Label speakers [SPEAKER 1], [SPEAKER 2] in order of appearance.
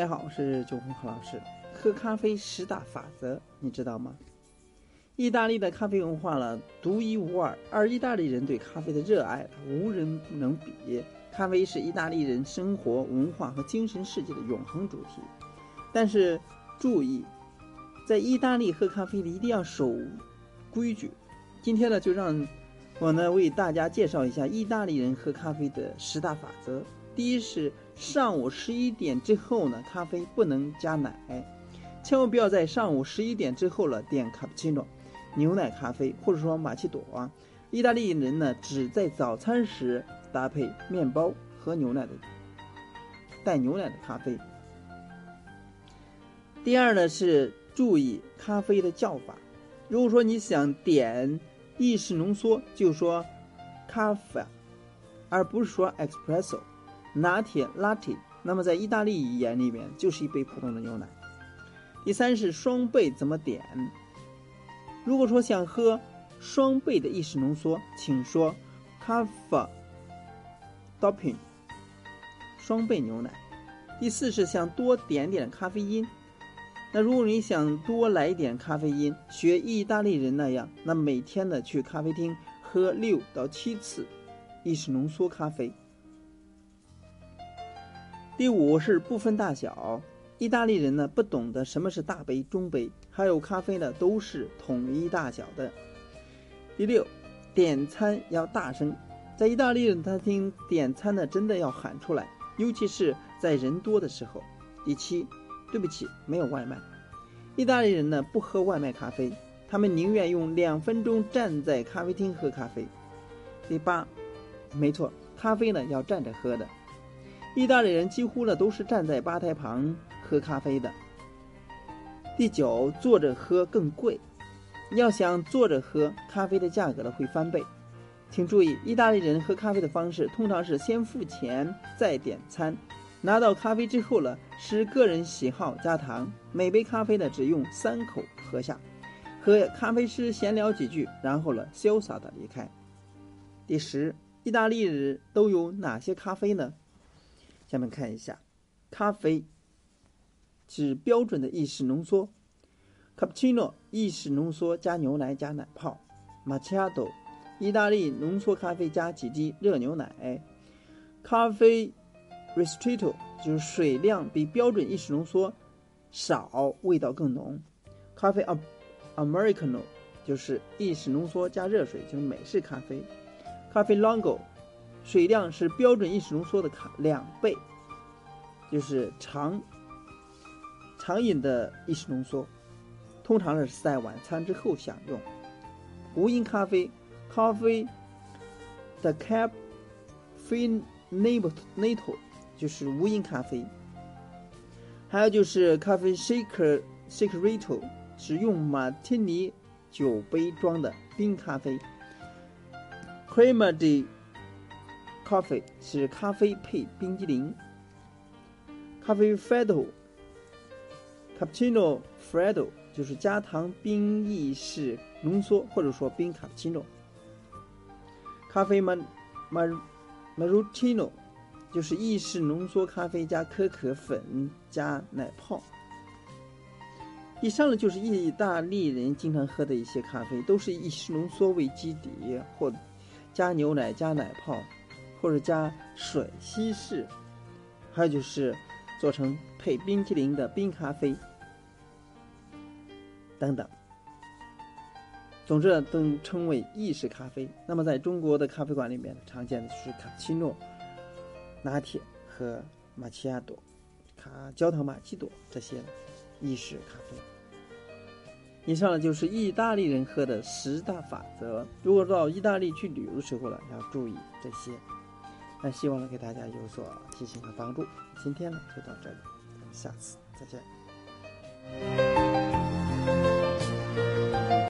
[SPEAKER 1] 大家好，我是九红何老师。喝咖啡十大法则，你知道吗？意大利的咖啡文化呢，独一无二，而意大利人对咖啡的热爱无人能比。咖啡是意大利人生活、文化和精神世界的永恒主题。但是注意，在意大利喝咖啡的一定要守规矩。今天呢，就让我呢为大家介绍一下意大利人喝咖啡的十大法则。第一是上午十一点之后呢，咖啡不能加奶，千万不要在上午十一点之后了点卡布奇诺、牛奶咖啡或者说玛奇朵啊。意大利人呢只在早餐时搭配面包和牛奶的带牛奶的咖啡。第二呢是注意咖啡的叫法，如果说你想点意式浓缩，就说咖啡，而不是说 espresso。拿铁 （latte），那么在意大利语言里面就是一杯普通的牛奶。第三是双倍怎么点？如果说想喝双倍的意式浓缩，请说 c a f f e dopping”，双倍牛奶。第四是想多点点咖啡因，那如果你想多来一点咖啡因，学意大利人那样，那每天呢去咖啡厅喝六到七次意式浓缩咖啡。第五是不分大小，意大利人呢不懂得什么是大杯、中杯，还有咖啡呢都是统一大小的。第六，点餐要大声，在意大利人餐厅点餐呢真的要喊出来，尤其是在人多的时候。第七，对不起，没有外卖。意大利人呢不喝外卖咖啡，他们宁愿用两分钟站在咖啡厅喝咖啡。第八，没错，咖啡呢要站着喝的。意大利人几乎呢都是站在吧台旁喝咖啡的。第九，坐着喝更贵，要想坐着喝咖啡的价格呢会翻倍。请注意，意大利人喝咖啡的方式通常是先付钱再点餐，拿到咖啡之后呢是个人喜好加糖，每杯咖啡呢只用三口喝下，和咖啡师闲聊几句，然后呢潇洒的离开。第十，意大利人都有哪些咖啡呢？下面看一下，咖啡是标准的意式浓缩，cappuccino 意式浓缩加牛奶加奶泡，macchiato 意大利浓缩咖啡加几滴热牛奶，咖啡 ristretto 就是水量比标准意式浓缩少，味道更浓，咖啡 americano 就是意式浓缩加热水，就是美式咖啡，咖啡 longo。水量是标准意式浓缩的卡两倍，就是常常饮的意式浓缩，通常是在晚餐之后享用。无因咖啡，coffee the caffeinated 就是无因咖啡。还有就是咖啡 shaker shakerito 是用马提尼酒杯装的冰咖啡。c r e m a d e Coffee 是咖啡配冰激凌。咖啡 Freddo，Cappuccino Freddo 就是加糖冰意式浓缩，或者说冰卡布奇诺。咖啡 mar mar Marutino 就是意式浓缩咖啡加可可粉加奶泡。以上呢就是意大利人经常喝的一些咖啡，都是意式浓缩为基底，或加牛奶加奶泡。或者加水稀释，还有就是做成配冰淇淋的冰咖啡等等。总之都称为意式咖啡。那么在中国的咖啡馆里面，常见的就是卡布奇诺、拿铁和玛奇亚朵、卡焦糖玛奇朵这些意式咖啡。以上呢就是意大利人喝的十大法则。如果到意大利去旅游的时候呢，要注意这些。那希望能给大家有所提醒和帮助。今天呢就到这里，下次再见。